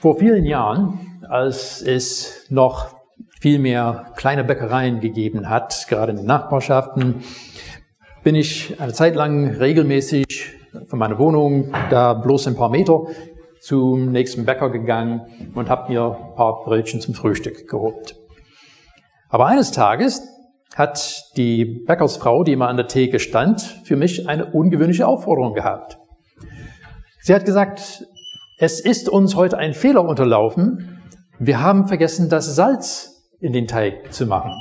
Vor vielen Jahren, als es noch viel mehr kleine Bäckereien gegeben hat, gerade in den Nachbarschaften, bin ich eine Zeit lang regelmäßig von meiner Wohnung da bloß ein paar Meter zum nächsten Bäcker gegangen und habe mir ein paar Brötchen zum Frühstück geholt. Aber eines Tages hat die Bäckersfrau, die immer an der Theke stand, für mich eine ungewöhnliche Aufforderung gehabt. Sie hat gesagt, es ist uns heute ein Fehler unterlaufen. Wir haben vergessen, das Salz in den Teig zu machen.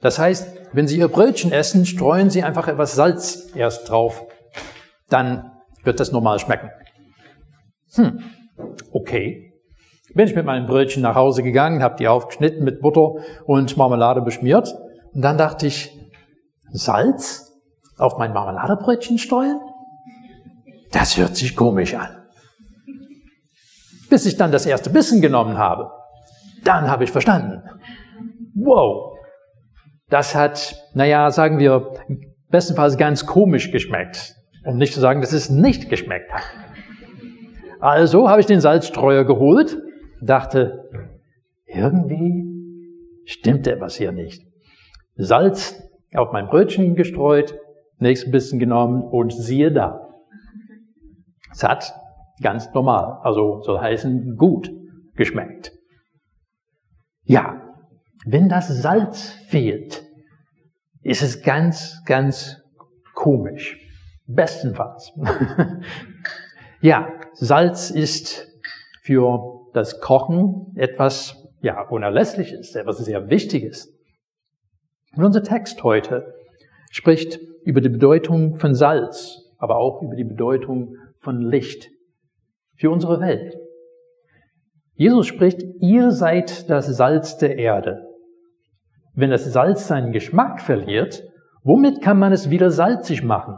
Das heißt, wenn Sie Ihr Brötchen essen, streuen Sie einfach etwas Salz erst drauf. Dann wird das normal schmecken. Hm, okay. Bin ich mit meinem Brötchen nach Hause gegangen, habe die aufgeschnitten mit Butter und Marmelade beschmiert. Und dann dachte ich, Salz auf mein Marmeladebrötchen streuen? Das hört sich komisch an bis ich dann das erste Bissen genommen habe. Dann habe ich verstanden. Wow, das hat, naja, sagen wir, bestenfalls ganz komisch geschmeckt. Um nicht zu sagen, dass es nicht geschmeckt hat. Also habe ich den Salzstreuer geholt, dachte, irgendwie stimmt etwas hier nicht. Salz auf mein Brötchen gestreut, nächsten Bissen genommen und siehe da. Es hat Ganz normal. Also soll heißen gut geschmeckt. Ja, wenn das Salz fehlt, ist es ganz, ganz komisch. Bestenfalls. ja, Salz ist für das Kochen etwas, ja, unerlässliches, etwas sehr Wichtiges. Und unser Text heute spricht über die Bedeutung von Salz, aber auch über die Bedeutung von Licht für unsere Welt. Jesus spricht, ihr seid das Salz der Erde. Wenn das Salz seinen Geschmack verliert, womit kann man es wieder salzig machen?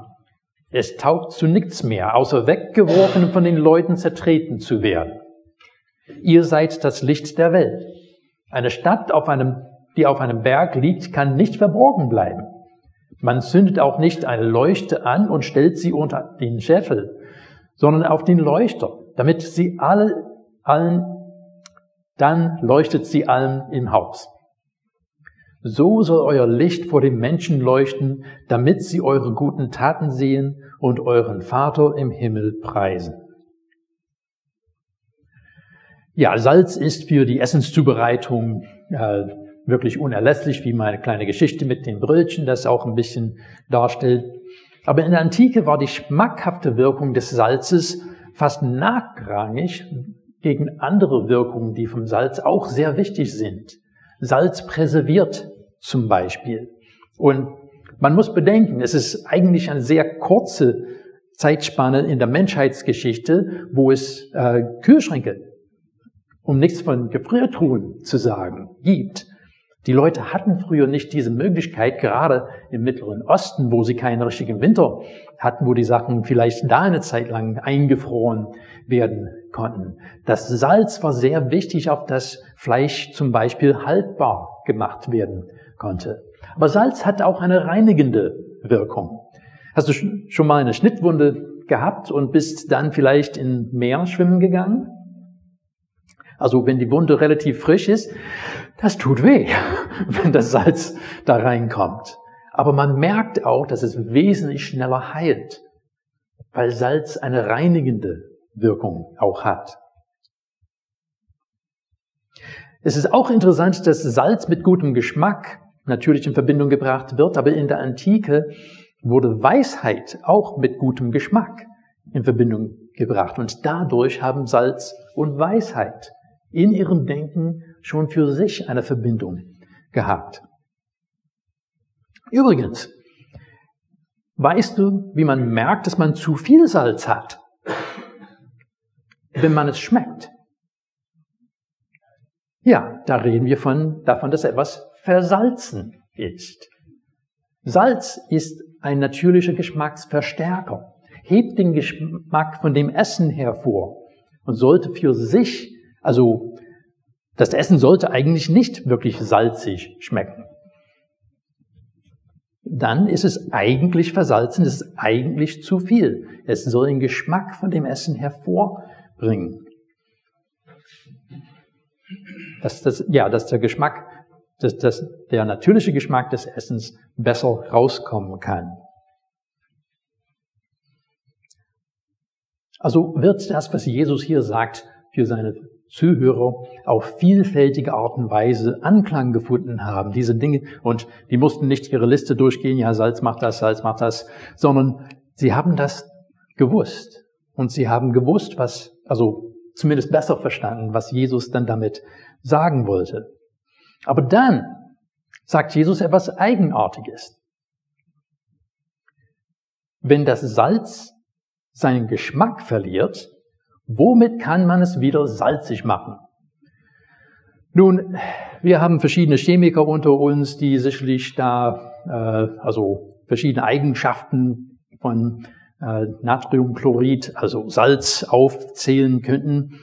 Es taugt zu nichts mehr, außer weggeworfen von den Leuten zertreten zu werden. Ihr seid das Licht der Welt. Eine Stadt, auf einem, die auf einem Berg liegt, kann nicht verborgen bleiben. Man zündet auch nicht eine Leuchte an und stellt sie unter den Scheffel, sondern auf den Leuchter, damit sie alle, allen, dann leuchtet sie allen im Haus. So soll euer Licht vor den Menschen leuchten, damit sie eure guten Taten sehen und euren Vater im Himmel preisen. Ja, Salz ist für die Essenszubereitung äh, wirklich unerlässlich, wie meine kleine Geschichte mit den Brötchen das auch ein bisschen darstellt. Aber in der Antike war die schmackhafte Wirkung des Salzes fast nachrangig gegen andere Wirkungen, die vom Salz auch sehr wichtig sind. Salz präserviert zum Beispiel. Und man muss bedenken, es ist eigentlich eine sehr kurze Zeitspanne in der Menschheitsgeschichte, wo es äh, Kühlschränke, um nichts von Gefriertruhen zu sagen, gibt. Die Leute hatten früher nicht diese Möglichkeit, gerade im Mittleren Osten, wo sie keinen richtigen Winter hatten, wo die Sachen vielleicht da eine Zeit lang eingefroren werden konnten. Das Salz war sehr wichtig, auf das Fleisch zum Beispiel haltbar gemacht werden konnte. Aber Salz hat auch eine reinigende Wirkung. Hast du schon mal eine Schnittwunde gehabt und bist dann vielleicht in Meer schwimmen gegangen? Also wenn die Wunde relativ frisch ist, das tut weh, wenn das Salz da reinkommt. Aber man merkt auch, dass es wesentlich schneller heilt, weil Salz eine reinigende Wirkung auch hat. Es ist auch interessant, dass Salz mit gutem Geschmack natürlich in Verbindung gebracht wird, aber in der Antike wurde Weisheit auch mit gutem Geschmack in Verbindung gebracht. Und dadurch haben Salz und Weisheit in ihrem Denken schon für sich eine Verbindung gehabt. Übrigens, weißt du, wie man merkt, dass man zu viel Salz hat? Wenn man es schmeckt. Ja, da reden wir von, davon, dass etwas versalzen ist. Salz ist ein natürlicher Geschmacksverstärker, hebt den Geschmack von dem Essen hervor und sollte für sich also das Essen sollte eigentlich nicht wirklich salzig schmecken. Dann ist es eigentlich versalzen, es ist eigentlich zu viel. Es soll den Geschmack von dem Essen hervorbringen. Dass, das, ja, dass der Geschmack, dass, dass der natürliche Geschmack des Essens besser rauskommen kann. Also wird das, was Jesus hier sagt, für seine Zuhörer auf vielfältige Art und Weise Anklang gefunden haben, diese Dinge. Und die mussten nicht ihre Liste durchgehen, ja, Salz macht das, Salz macht das, sondern sie haben das gewusst. Und sie haben gewusst, was, also zumindest besser verstanden, was Jesus dann damit sagen wollte. Aber dann sagt Jesus etwas Eigenartiges. Wenn das Salz seinen Geschmack verliert, womit kann man es wieder salzig machen? Nun, wir haben verschiedene Chemiker unter uns, die sicherlich da äh, also verschiedene Eigenschaften von äh, Natriumchlorid, also Salz, aufzählen könnten.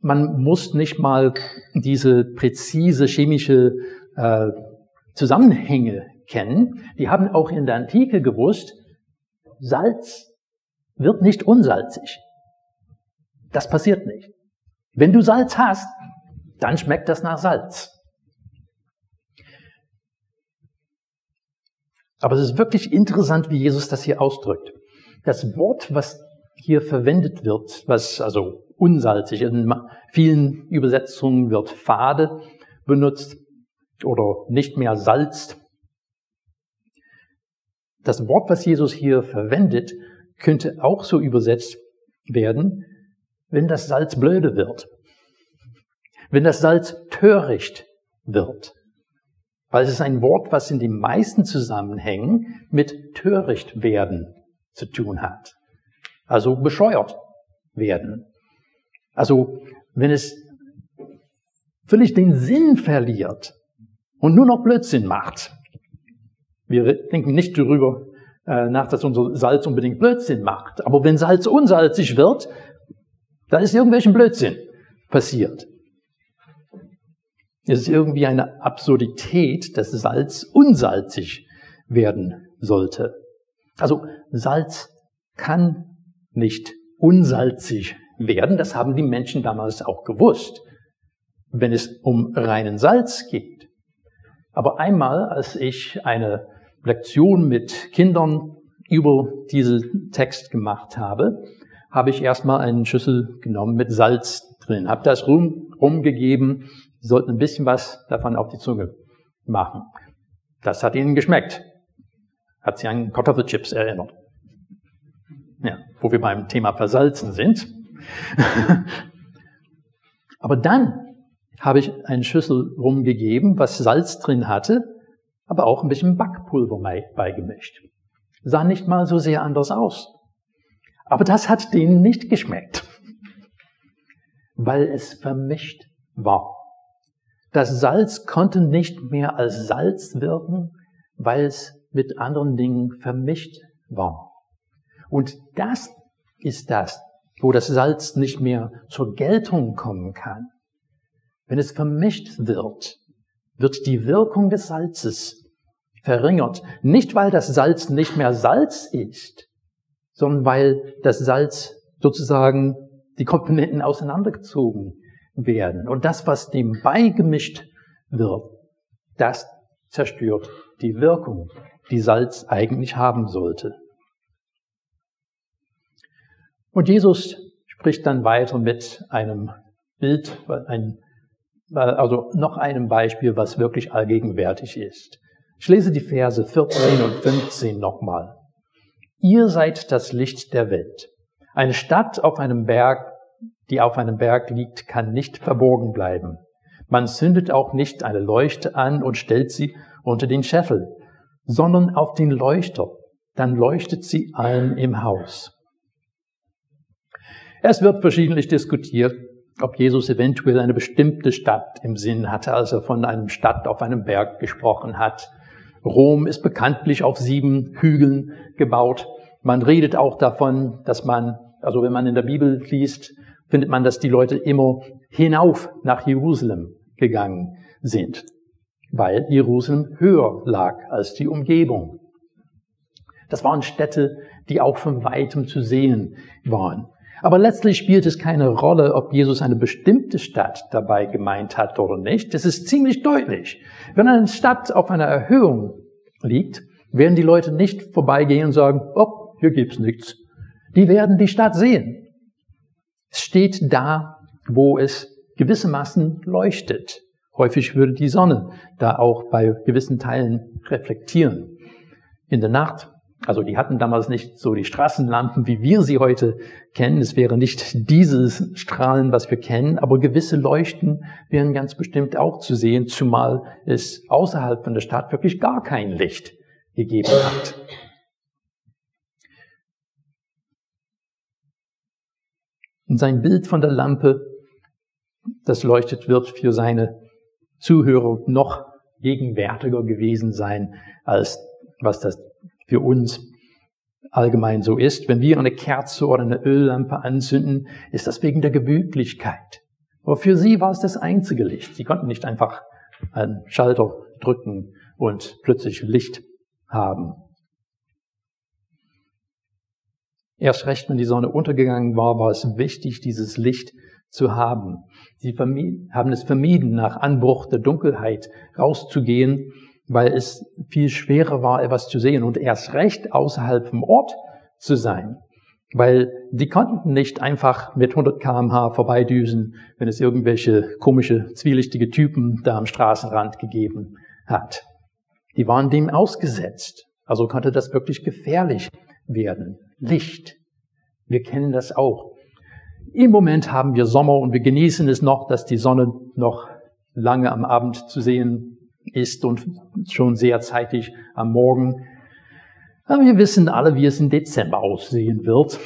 Man muss nicht mal diese präzise chemische äh, Zusammenhänge kennen. Die haben auch in der Antike gewusst, Salz wird nicht unsalzig. Das passiert nicht. Wenn du Salz hast, dann schmeckt das nach Salz. Aber es ist wirklich interessant, wie Jesus das hier ausdrückt. Das Wort, was hier verwendet wird, was also unsalzig, in vielen Übersetzungen wird fade benutzt oder nicht mehr salzt. Das Wort, was Jesus hier verwendet, könnte auch so übersetzt werden, wenn das Salz blöde wird, wenn das Salz töricht wird. Weil es ist ein Wort, was in den meisten Zusammenhängen mit töricht werden zu tun hat. Also bescheuert werden. Also wenn es völlig den Sinn verliert und nur noch Blödsinn macht. Wir denken nicht darüber, äh, nach, dass unser Salz unbedingt Blödsinn macht. Aber wenn Salz unsalzig wird, dann ist irgendwelchen Blödsinn passiert. Es ist irgendwie eine Absurdität, dass Salz unsalzig werden sollte. Also Salz kann nicht unsalzig werden. Das haben die Menschen damals auch gewusst, wenn es um reinen Salz geht. Aber einmal, als ich eine Lektion mit Kindern über diesen Text gemacht habe, habe ich erstmal einen Schüssel genommen mit Salz drin, habe das rum, rumgegeben. Sie sollten ein bisschen was davon auf die Zunge machen. Das hat ihnen geschmeckt. Hat sie an Kartoffelchips erinnert. Ja, wo wir beim Thema Versalzen sind. Aber dann habe ich einen Schüssel rumgegeben, was Salz drin hatte aber auch ein bisschen Backpulver beigemischt. Sah nicht mal so sehr anders aus. Aber das hat denen nicht geschmeckt, weil es vermischt war. Das Salz konnte nicht mehr als Salz wirken, weil es mit anderen Dingen vermischt war. Und das ist das, wo das Salz nicht mehr zur Geltung kommen kann. Wenn es vermischt wird, wird die Wirkung des Salzes verringert. Nicht, weil das Salz nicht mehr Salz ist, sondern weil das Salz sozusagen die Komponenten auseinandergezogen werden. Und das, was dem beigemischt wird, das zerstört die Wirkung, die Salz eigentlich haben sollte. Und Jesus spricht dann weiter mit einem Bild, also noch einem Beispiel, was wirklich allgegenwärtig ist. Ich lese die Verse 14 und 15 nochmal. Ihr seid das Licht der Welt. Eine Stadt auf einem Berg, die auf einem Berg liegt, kann nicht verborgen bleiben. Man zündet auch nicht eine Leuchte an und stellt sie unter den Scheffel, sondern auf den Leuchter. Dann leuchtet sie allen im Haus. Es wird verschiedentlich diskutiert, ob Jesus eventuell eine bestimmte Stadt im Sinn hatte, als er von einem Stadt auf einem Berg gesprochen hat. Rom ist bekanntlich auf sieben Hügeln gebaut. Man redet auch davon, dass man, also wenn man in der Bibel liest, findet man, dass die Leute immer hinauf nach Jerusalem gegangen sind, weil Jerusalem höher lag als die Umgebung. Das waren Städte, die auch von weitem zu sehen waren. Aber letztlich spielt es keine Rolle, ob Jesus eine bestimmte Stadt dabei gemeint hat oder nicht. Es ist ziemlich deutlich. Wenn eine Stadt auf einer Erhöhung liegt, werden die Leute nicht vorbeigehen und sagen, oh, hier gibt's nichts. Die werden die Stadt sehen. Es steht da, wo es gewissermaßen leuchtet. Häufig würde die Sonne da auch bei gewissen Teilen reflektieren. In der Nacht, also die hatten damals nicht so die Straßenlampen, wie wir sie heute kennen. Es wäre nicht dieses Strahlen, was wir kennen, aber gewisse Leuchten wären ganz bestimmt auch zu sehen, zumal es außerhalb von der Stadt wirklich gar kein Licht gegeben hat. Und sein Bild von der Lampe, das leuchtet, wird für seine Zuhörer noch gegenwärtiger gewesen sein, als was das für uns allgemein so ist. Wenn wir eine Kerze oder eine Öllampe anzünden, ist das wegen der Gemütlichkeit. Aber für sie war es das einzige Licht. Sie konnten nicht einfach einen Schalter drücken und plötzlich Licht haben. Erst recht, wenn die Sonne untergegangen war, war es wichtig, dieses Licht zu haben. Sie haben es vermieden, nach Anbruch der Dunkelheit rauszugehen, weil es viel schwerer war, etwas zu sehen und erst recht außerhalb vom Ort zu sein. Weil die konnten nicht einfach mit 100 kmh vorbeidüsen, wenn es irgendwelche komische, zwielichtige Typen da am Straßenrand gegeben hat. Die waren dem ausgesetzt. Also konnte das wirklich gefährlich werden. Licht. Wir kennen das auch. Im Moment haben wir Sommer und wir genießen es noch, dass die Sonne noch lange am Abend zu sehen ist und schon sehr zeitig am Morgen. Aber wir wissen alle, wie es im Dezember aussehen wird.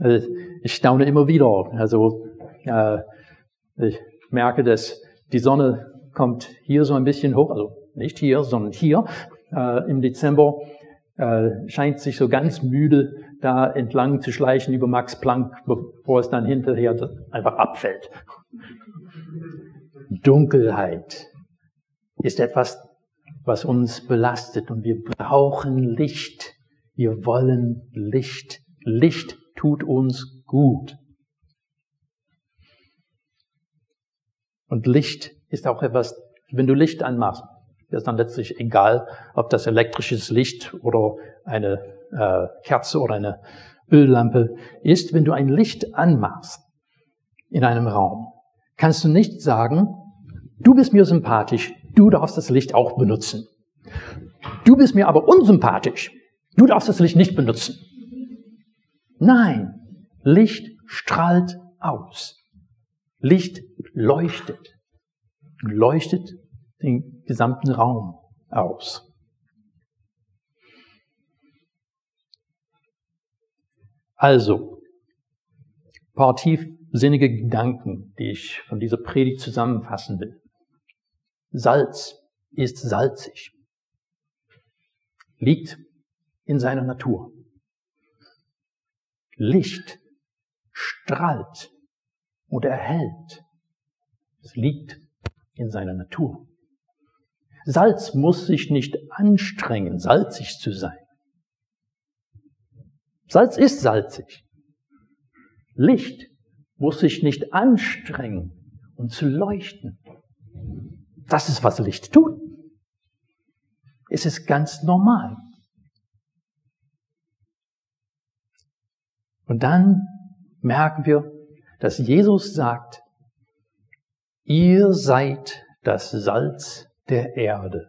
Äh, ich staune immer wieder. Also äh, ich merke, dass die Sonne kommt hier so ein bisschen hoch, also nicht hier, sondern hier äh, im Dezember scheint sich so ganz müde da entlang zu schleichen über Max Planck, bevor es dann hinterher einfach abfällt. Dunkelheit ist etwas, was uns belastet und wir brauchen Licht. Wir wollen Licht. Licht tut uns gut. Und Licht ist auch etwas, wenn du Licht anmachst, ist dann letztlich egal, ob das elektrisches Licht oder eine äh, Kerze oder eine Öllampe ist. Wenn du ein Licht anmachst in einem Raum, kannst du nicht sagen, du bist mir sympathisch, du darfst das Licht auch benutzen. Du bist mir aber unsympathisch, du darfst das Licht nicht benutzen. Nein, Licht strahlt aus. Licht leuchtet. Leuchtet den gesamten Raum aus. Also, paar tiefsinnige Gedanken, die ich von dieser Predigt zusammenfassen will. Salz ist salzig, liegt in seiner Natur. Licht strahlt und erhält. Es liegt in seiner Natur. Salz muss sich nicht anstrengen, salzig zu sein. Salz ist salzig. Licht muss sich nicht anstrengen, um zu leuchten. Das ist, was Licht tut. Es ist ganz normal. Und dann merken wir, dass Jesus sagt, ihr seid das Salz der Erde.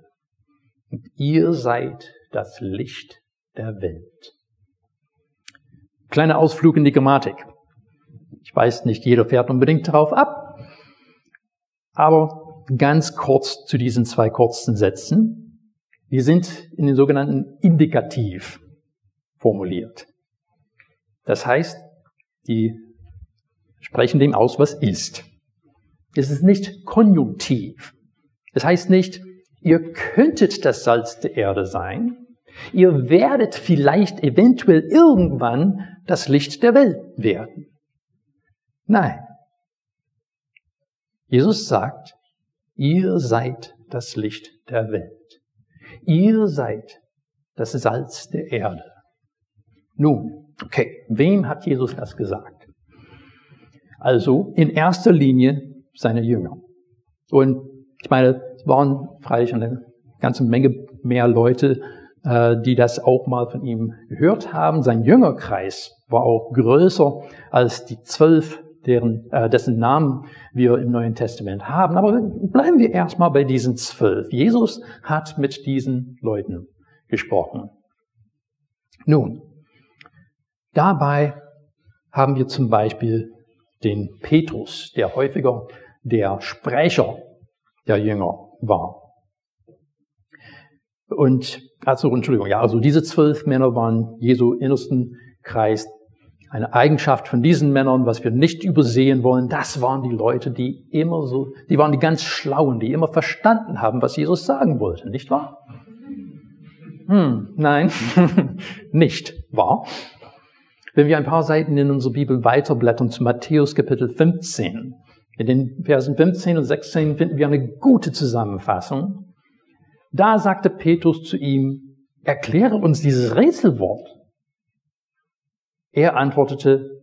Und ihr seid das Licht der Welt. Kleiner Ausflug in die Grammatik. Ich weiß, nicht jeder fährt unbedingt darauf ab, aber ganz kurz zu diesen zwei kurzen Sätzen. Die sind in den sogenannten Indikativ formuliert. Das heißt, die sprechen dem aus, was ist. Es ist nicht konjunktiv. Das heißt nicht, ihr könntet das Salz der Erde sein, ihr werdet vielleicht eventuell irgendwann das Licht der Welt werden. Nein. Jesus sagt, ihr seid das Licht der Welt. Ihr seid das Salz der Erde. Nun, Okay, wem hat Jesus das gesagt? Also in erster Linie seine Jünger. Und ich meine, es waren freilich eine ganze Menge mehr Leute, äh, die das auch mal von ihm gehört haben. Sein Jüngerkreis war auch größer als die zwölf, deren, äh, dessen Namen wir im Neuen Testament haben. Aber bleiben wir erstmal bei diesen zwölf. Jesus hat mit diesen Leuten gesprochen. Nun, dabei haben wir zum Beispiel den Petrus, der häufiger der Sprecher der Jünger war. Und, also, Entschuldigung, ja, also diese zwölf Männer waren Jesu innersten Kreis. Eine Eigenschaft von diesen Männern, was wir nicht übersehen wollen, das waren die Leute, die immer so, die waren die ganz Schlauen, die immer verstanden haben, was Jesus sagen wollte, nicht wahr? Hm, nein, nicht wahr? Wenn wir ein paar Seiten in unserer Bibel weiterblättern zu Matthäus Kapitel 15, in den Versen 15 und 16 finden wir eine gute Zusammenfassung da sagte Petrus zu ihm, erkläre uns dieses Rätselwort. Er antwortete,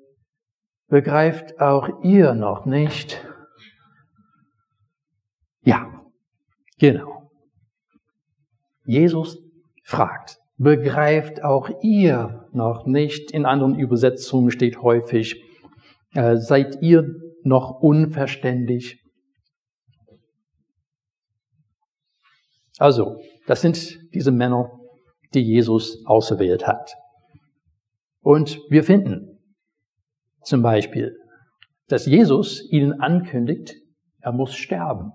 begreift auch ihr noch nicht? Ja, genau. Jesus fragt, begreift auch ihr noch nicht? In anderen Übersetzungen steht häufig, äh, seid ihr noch unverständlich? Also, das sind diese Männer, die Jesus auserwählt hat. Und wir finden zum Beispiel, dass Jesus ihnen ankündigt, er muss sterben.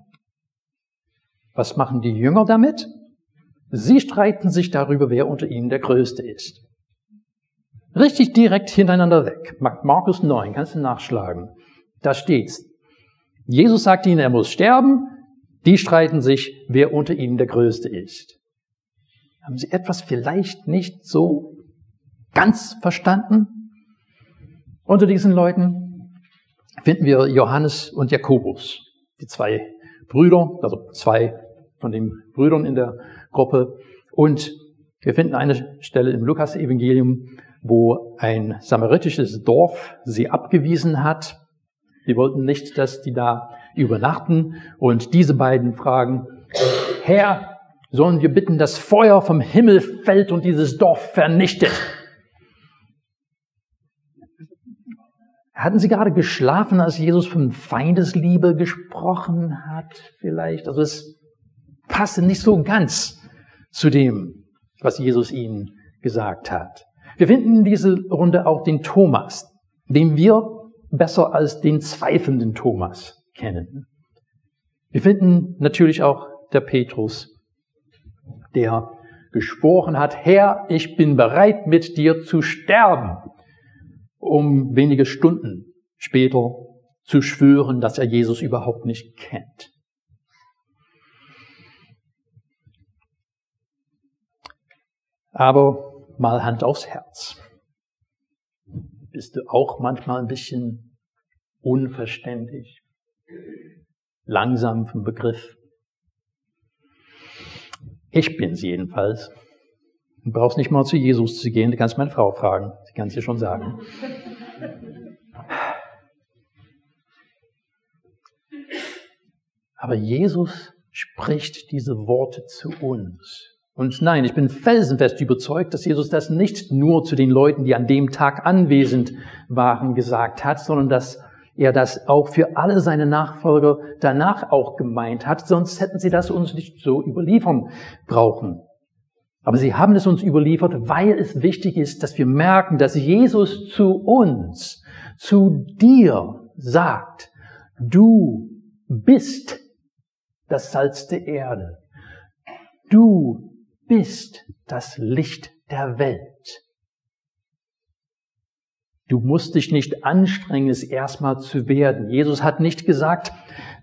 Was machen die Jünger damit? Sie streiten sich darüber, wer unter ihnen der Größte ist. Richtig direkt hintereinander weg. Markus 9, kannst du nachschlagen. Da steht's. Jesus sagt ihnen, er muss sterben. Die streiten sich, wer unter ihnen der Größte ist. Haben Sie etwas vielleicht nicht so ganz verstanden? Unter diesen Leuten finden wir Johannes und Jakobus, die zwei Brüder, also zwei von den Brüdern in der Gruppe. Und wir finden eine Stelle im Lukas-Evangelium, wo ein samaritisches Dorf sie abgewiesen hat. Sie wollten nicht, dass die da übernachten und diese beiden fragen, Herr, sollen wir bitten, dass Feuer vom Himmel fällt und dieses Dorf vernichtet? Hatten Sie gerade geschlafen, als Jesus von Feindesliebe gesprochen hat, vielleicht? Also es passte nicht so ganz zu dem, was Jesus ihnen gesagt hat. Wir finden in dieser Runde auch den Thomas, den wir besser als den zweifelnden Thomas kennen. Wir finden natürlich auch der Petrus, der geschworen hat, Herr, ich bin bereit mit dir zu sterben, um wenige Stunden später zu schwören, dass er Jesus überhaupt nicht kennt. Aber mal Hand aufs Herz. Bist du auch manchmal ein bisschen unverständlich? langsam vom Begriff. Ich bin's jedenfalls. Du brauchst nicht mal zu Jesus zu gehen, du kannst meine Frau fragen. Sie kann es dir schon sagen. Aber Jesus spricht diese Worte zu uns. Und nein, ich bin felsenfest überzeugt, dass Jesus das nicht nur zu den Leuten, die an dem Tag anwesend waren, gesagt hat, sondern dass er das auch für alle seine Nachfolger danach auch gemeint hat, sonst hätten sie das uns nicht so überliefern brauchen. Aber sie haben es uns überliefert, weil es wichtig ist, dass wir merken, dass Jesus zu uns, zu dir sagt, du bist das Salz der Erde. Du bist das Licht der Welt. Du musst dich nicht anstrengen, es erstmal zu werden. Jesus hat nicht gesagt,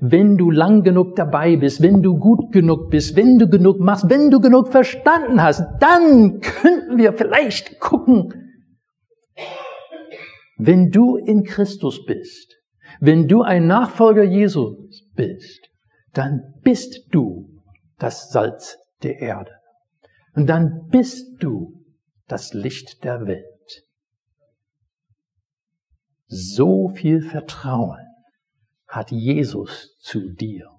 wenn du lang genug dabei bist, wenn du gut genug bist, wenn du genug machst, wenn du genug verstanden hast, dann könnten wir vielleicht gucken. Wenn du in Christus bist, wenn du ein Nachfolger Jesus bist, dann bist du das Salz der Erde. Und dann bist du das Licht der Welt. So viel Vertrauen hat Jesus zu dir.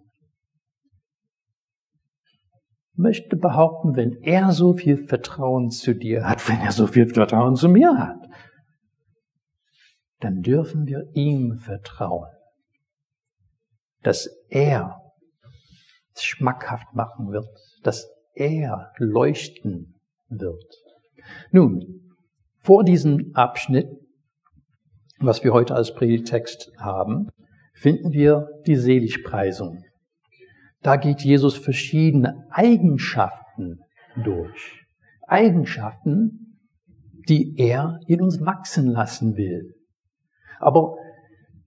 Möchte behaupten, wenn er so viel Vertrauen zu dir hat, wenn er so viel Vertrauen zu mir hat, dann dürfen wir ihm vertrauen, dass er es schmackhaft machen wird, dass er leuchten wird. Nun, vor diesem Abschnitt, was wir heute als Predigtext haben, finden wir die Seligpreisung. Da geht Jesus verschiedene Eigenschaften durch. Eigenschaften, die er in uns wachsen lassen will. Aber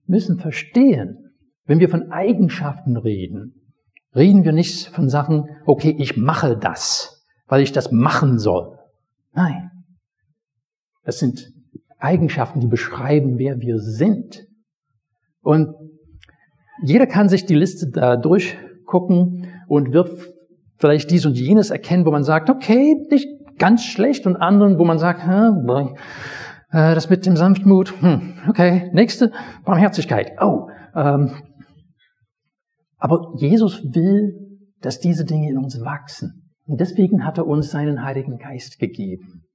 müssen verstehen, wenn wir von Eigenschaften reden, reden wir nicht von Sachen, okay, ich mache das, weil ich das machen soll. Nein. Das sind Eigenschaften, die beschreiben, wer wir sind. Und jeder kann sich die Liste da durchgucken und wird vielleicht dies und jenes erkennen, wo man sagt, okay, nicht ganz schlecht und anderen, wo man sagt, hm, das mit dem Sanftmut, hm, okay, nächste, Barmherzigkeit, oh. Ähm, aber Jesus will, dass diese Dinge in uns wachsen. Und deswegen hat er uns seinen Heiligen Geist gegeben.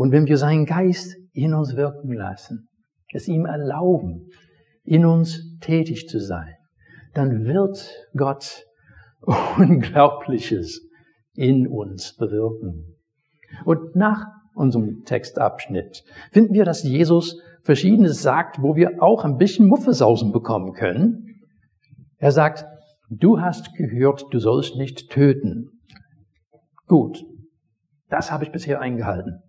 Und wenn wir seinen Geist in uns wirken lassen, es ihm erlauben, in uns tätig zu sein, dann wird Gott Unglaubliches in uns bewirken. Und nach unserem Textabschnitt finden wir, dass Jesus Verschiedenes sagt, wo wir auch ein bisschen Muffesausen bekommen können. Er sagt, du hast gehört, du sollst nicht töten. Gut, das habe ich bisher eingehalten.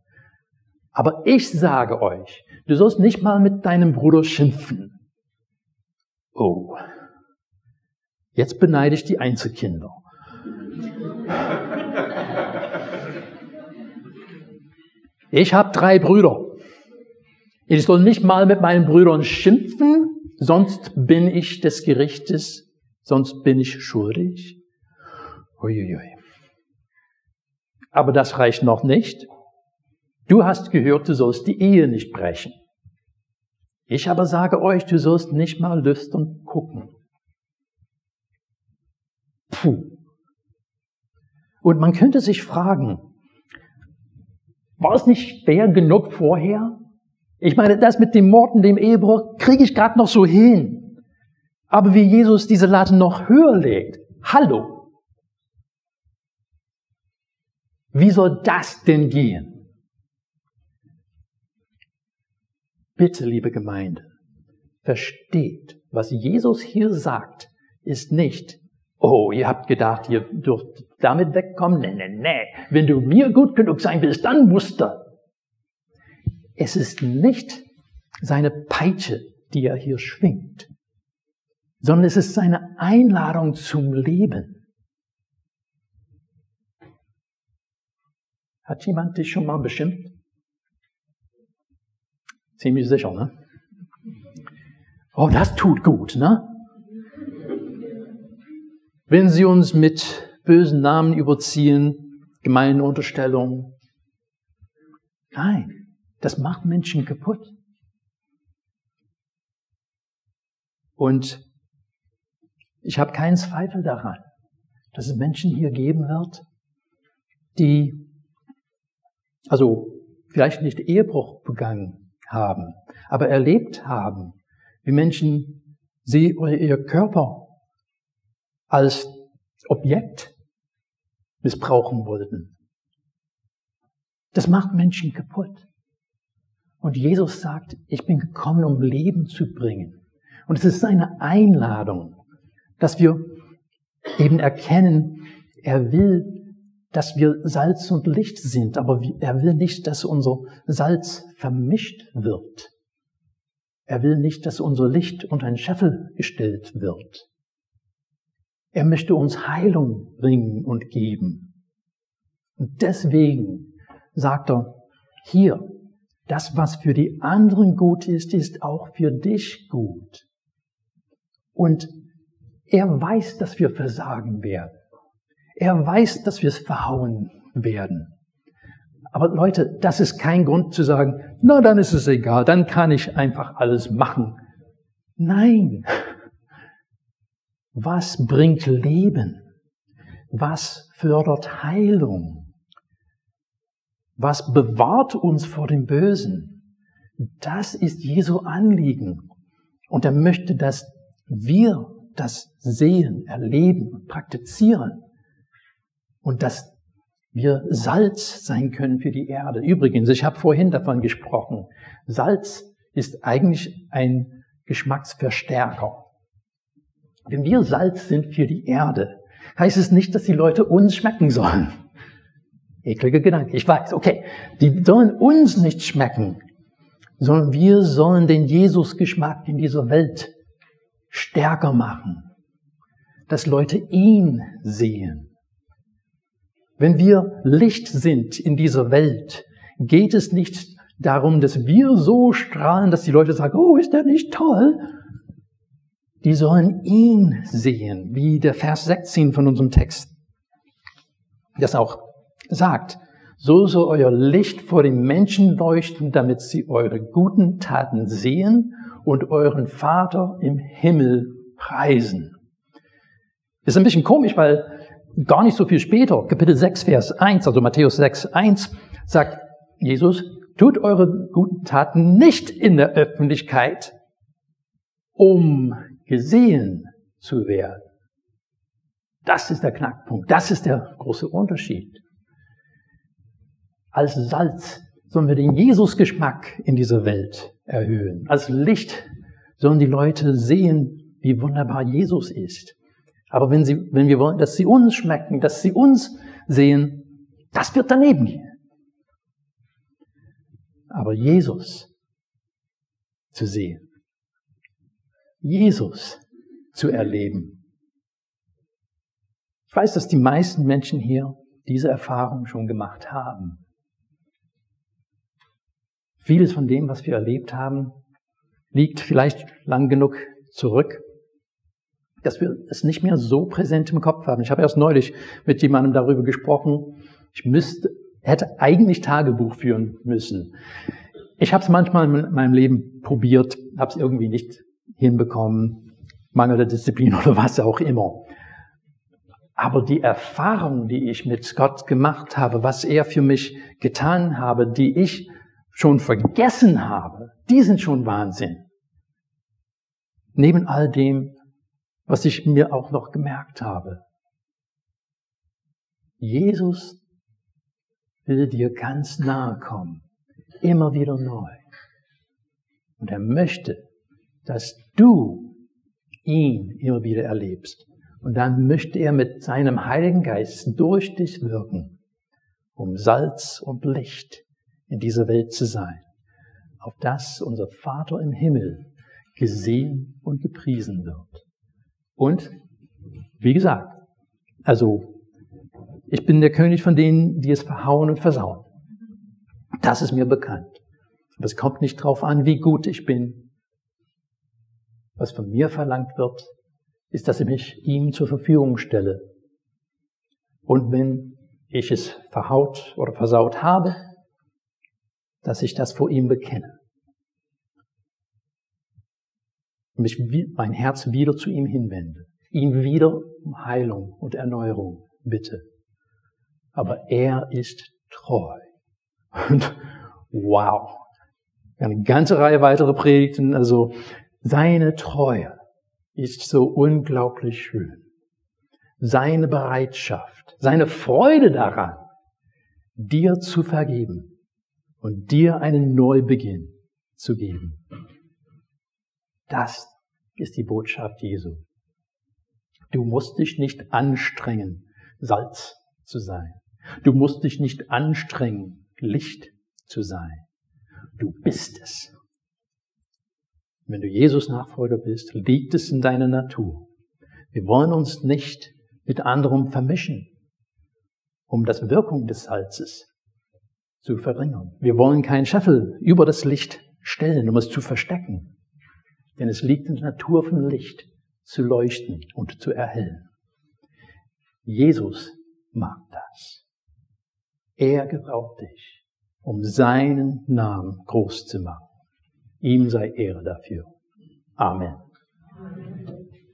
Aber ich sage euch, du sollst nicht mal mit deinem Bruder schimpfen. Oh, jetzt beneide ich die Einzelkinder. Ich habe drei Brüder. Ich soll nicht mal mit meinen Brüdern schimpfen, sonst bin ich des Gerichtes, sonst bin ich schuldig. Uiuiui. Aber das reicht noch nicht. Du hast gehört, du sollst die Ehe nicht brechen. Ich aber sage euch, du sollst nicht mal lüstern gucken. Puh. Und man könnte sich fragen, war es nicht fair genug vorher? Ich meine, das mit dem Morden, dem Ehebruch, kriege ich gerade noch so hin. Aber wie Jesus diese Latte noch höher legt, hallo. Wie soll das denn gehen? Bitte, liebe Gemeinde, versteht, was Jesus hier sagt, ist nicht, oh, ihr habt gedacht, ihr dürft damit wegkommen. Nee, nee, nee. Wenn du mir gut genug sein willst, dann musst du. Es ist nicht seine Peitsche, die er hier schwingt, sondern es ist seine Einladung zum Leben. Hat jemand dich schon mal beschimpft? Ziemlich sicher, ne? Oh, das tut gut, ne? Wenn sie uns mit bösen Namen überziehen, gemeine Unterstellungen. Nein, das macht Menschen kaputt. Und ich habe keinen Zweifel daran, dass es Menschen hier geben wird, die, also vielleicht nicht Ehebruch begangen haben, aber erlebt haben, wie Menschen sie oder ihr Körper als Objekt missbrauchen wollten. Das macht Menschen kaputt. Und Jesus sagt, ich bin gekommen, um Leben zu bringen. Und es ist seine Einladung, dass wir eben erkennen, er will dass wir Salz und Licht sind, aber er will nicht, dass unser Salz vermischt wird. Er will nicht, dass unser Licht unter einen Scheffel gestellt wird. Er möchte uns Heilung bringen und geben. Und deswegen sagt er, hier, das, was für die anderen gut ist, ist auch für dich gut. Und er weiß, dass wir versagen werden. Er weiß, dass wir es verhauen werden. Aber Leute, das ist kein Grund zu sagen, na dann ist es egal, dann kann ich einfach alles machen. Nein. Was bringt Leben? Was fördert Heilung? Was bewahrt uns vor dem Bösen? Das ist Jesu Anliegen. Und er möchte, dass wir das sehen, erleben praktizieren. Und dass wir Salz sein können für die Erde. Übrigens, ich habe vorhin davon gesprochen, Salz ist eigentlich ein Geschmacksverstärker. Wenn wir Salz sind für die Erde, heißt es nicht, dass die Leute uns schmecken sollen. Ekliger Gedanke, ich weiß, okay. Die sollen uns nicht schmecken, sondern wir sollen den Jesus-Geschmack in dieser Welt stärker machen, dass Leute ihn sehen. Wenn wir Licht sind in dieser Welt, geht es nicht darum, dass wir so strahlen, dass die Leute sagen, oh, ist der nicht toll? Die sollen ihn sehen, wie der Vers 16 von unserem Text das auch sagt. So soll euer Licht vor den Menschen leuchten, damit sie eure guten Taten sehen und euren Vater im Himmel preisen. Ist ein bisschen komisch, weil gar nicht so viel später, Kapitel 6, Vers 1, also Matthäus 6, 1, sagt Jesus, tut eure guten Taten nicht in der Öffentlichkeit, um gesehen zu werden. Das ist der Knackpunkt. Das ist der große Unterschied. Als Salz sollen wir den Jesus-Geschmack in dieser Welt erhöhen. Als Licht sollen die Leute sehen, wie wunderbar Jesus ist. Aber wenn, sie, wenn wir wollen, dass sie uns schmecken, dass sie uns sehen, das wird daneben gehen. Aber Jesus zu sehen, Jesus zu erleben. Ich weiß, dass die meisten Menschen hier diese Erfahrung schon gemacht haben. Vieles von dem, was wir erlebt haben, liegt vielleicht lang genug zurück dass wir es nicht mehr so präsent im Kopf haben. Ich habe erst neulich mit jemandem darüber gesprochen. Ich müsste, hätte eigentlich Tagebuch führen müssen. Ich habe es manchmal in meinem Leben probiert, habe es irgendwie nicht hinbekommen, mangelnde Disziplin oder was auch immer. Aber die Erfahrung, die ich mit Gott gemacht habe, was er für mich getan habe, die ich schon vergessen habe, die sind schon Wahnsinn. Neben all dem, was ich mir auch noch gemerkt habe. Jesus will dir ganz nahe kommen, immer wieder neu. Und er möchte, dass du ihn immer wieder erlebst. Und dann möchte er mit seinem Heiligen Geist durch dich wirken, um Salz und Licht in dieser Welt zu sein, auf das unser Vater im Himmel gesehen und gepriesen wird. Und, wie gesagt, also, ich bin der König von denen, die es verhauen und versauen. Das ist mir bekannt. Aber es kommt nicht drauf an, wie gut ich bin. Was von mir verlangt wird, ist, dass ich mich ihm zur Verfügung stelle. Und wenn ich es verhaut oder versaut habe, dass ich das vor ihm bekenne. Mich mein Herz wieder zu ihm hinwende, ihn wieder um Heilung und Erneuerung bitte. Aber er ist treu. Und wow. Eine ganze Reihe weitere Predigten, also seine Treue ist so unglaublich schön. Seine Bereitschaft, seine Freude daran, dir zu vergeben und dir einen Neubeginn zu geben. Das ist die Botschaft Jesu. Du musst dich nicht anstrengen, Salz zu sein. Du musst dich nicht anstrengen, Licht zu sein. Du bist es. Wenn du Jesus Nachfolger bist, liegt es in deiner Natur. Wir wollen uns nicht mit anderem vermischen, um das Wirkung des Salzes zu verringern. Wir wollen keinen Scheffel über das Licht stellen, um es zu verstecken. Denn es liegt in der Natur von Licht, zu leuchten und zu erhellen. Jesus mag das. Er gebraucht dich. um seinen Namen groß zu machen. Ihm sei Ehre dafür. Amen.